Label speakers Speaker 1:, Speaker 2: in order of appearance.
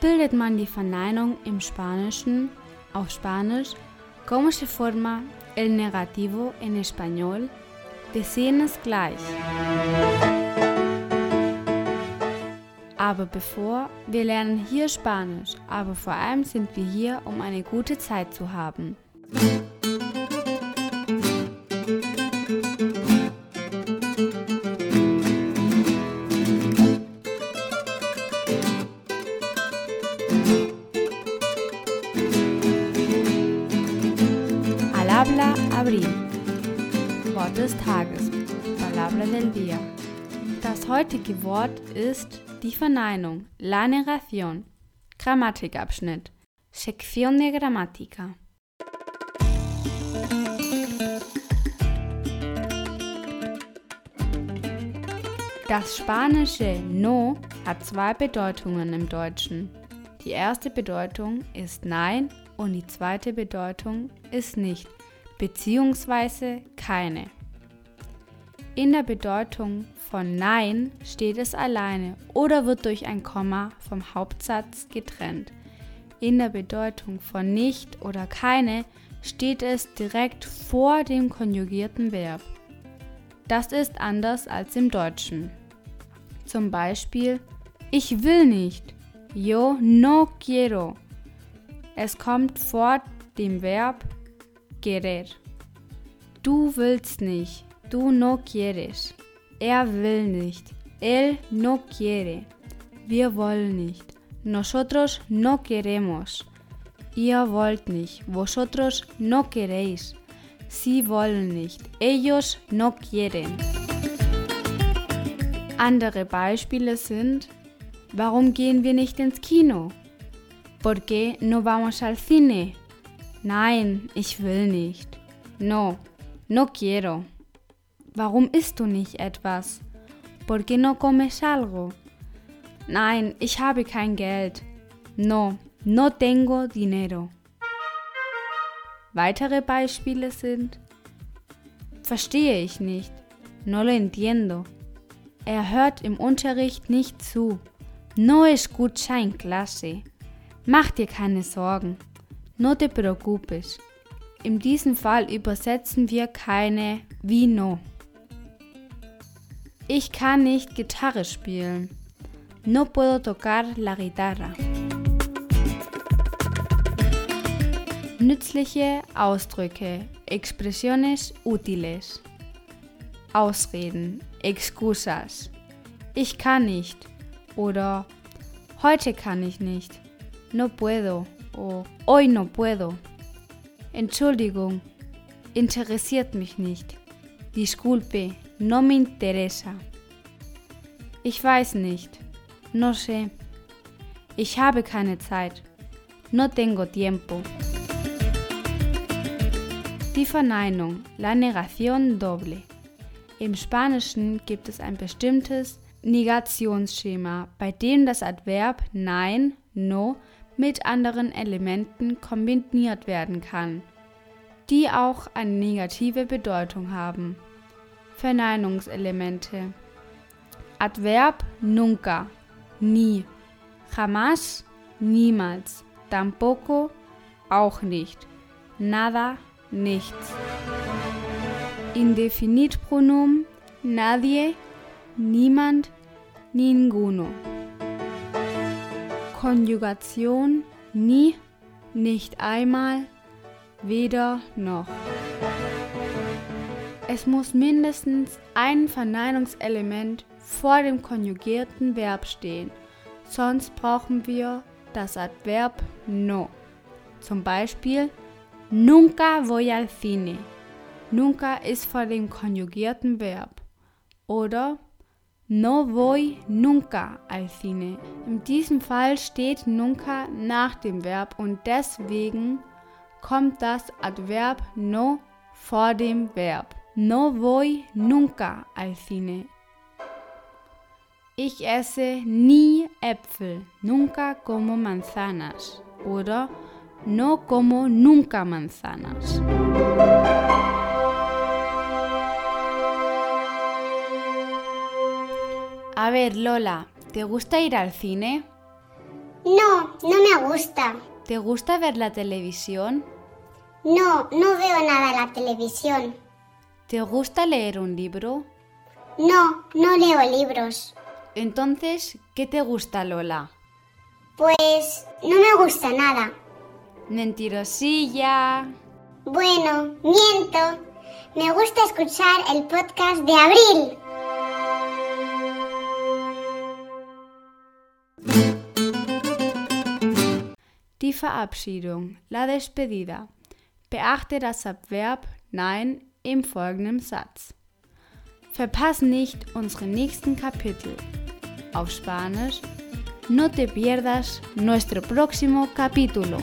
Speaker 1: Bildet man die Verneinung im Spanischen auf Spanisch? ¿Cómo se forma el negativo en español? Wir sehen es gleich. Aber bevor, wir lernen hier Spanisch, aber vor allem sind wir hier, um eine gute Zeit zu haben. Palabra Abril. Wort des Tages. Palabra del día. Das heutige Wort ist die Verneinung. La negación. Grammatikabschnitt. Sección de gramática. Das spanische no hat zwei Bedeutungen im Deutschen. Die erste Bedeutung ist Nein und die zweite Bedeutung ist nicht, beziehungsweise keine. In der Bedeutung von Nein steht es alleine oder wird durch ein Komma vom Hauptsatz getrennt. In der Bedeutung von nicht oder keine steht es direkt vor dem konjugierten Verb. Das ist anders als im Deutschen. Zum Beispiel, ich will nicht. Yo no quiero. Es kommt vor dem Verb querer. Du willst nicht. Du no quieres. Er will nicht. Él no quiere. Wir wollen nicht. Nosotros no queremos. Ihr wollt nicht. Vosotros no queréis. Sie wollen nicht. Ellos no quieren. Andere Beispiele sind, warum gehen wir nicht ins Kino? ¿Por qué no vamos al cine? Nein, ich will nicht. No, no quiero. Warum isst du nicht etwas? ¿Por qué no comes algo? Nein, ich habe kein Geld. No, no tengo dinero. Weitere Beispiele sind Verstehe ich nicht. No lo entiendo. Er hört im Unterricht nicht zu. No escucha en clase. Mach dir keine Sorgen. No te preocupes. In diesem Fall übersetzen wir keine wie no. Ich kann nicht Gitarre spielen. No puedo tocar la guitarra. Nützliche Ausdrücke, Expresiones útiles. Ausreden, excusas. Ich kann nicht oder heute kann ich nicht. No puedo o hoy no puedo. Entschuldigung, interessiert mich nicht. Disculpe, no me interesa. Ich weiß nicht. No sé. Ich habe keine Zeit. No tengo tiempo. Die Verneinung, la negación doble. Im Spanischen gibt es ein bestimmtes Negationsschema, bei dem das Adverb nein, no mit anderen Elementen kombiniert werden kann, die auch eine negative Bedeutung haben. Verneinungselemente. Adverb nunca, nie. Jamás, niemals. Tampoco, auch nicht. Nada, nichts. Indefinitpronomen nadie, niemand, ninguno. Konjugation nie, nicht einmal, weder noch. Es muss mindestens ein Verneinungselement vor dem konjugierten Verb stehen, sonst brauchen wir das Adverb no. Zum Beispiel Nunca voy al cine. Nunca ist vor dem konjugierten Verb. Oder No voy nunca al cine. In diesem Fall steht nunca nach dem Verb und deswegen kommt das Adverb no vor dem Verb. No voy nunca al cine. Ich esse nie Äpfel. Nunca como manzanas. Oder no como nunca manzanas. A ver, Lola, ¿te gusta ir al cine?
Speaker 2: No, no me gusta.
Speaker 1: ¿Te gusta ver la televisión?
Speaker 2: No, no veo nada en la televisión.
Speaker 1: ¿Te gusta leer un libro?
Speaker 2: No, no leo libros.
Speaker 1: Entonces, ¿qué te gusta, Lola?
Speaker 2: Pues no me gusta nada.
Speaker 1: Mentirosilla.
Speaker 2: Bueno, miento. Me gusta escuchar el podcast de Abril.
Speaker 1: Verabschiedung, la despedida. Beachte das Adverb Nein im folgenden Satz. Verpass nicht unsere nächsten Kapitel. Auf Spanisch, no te pierdas nuestro próximo capítulo.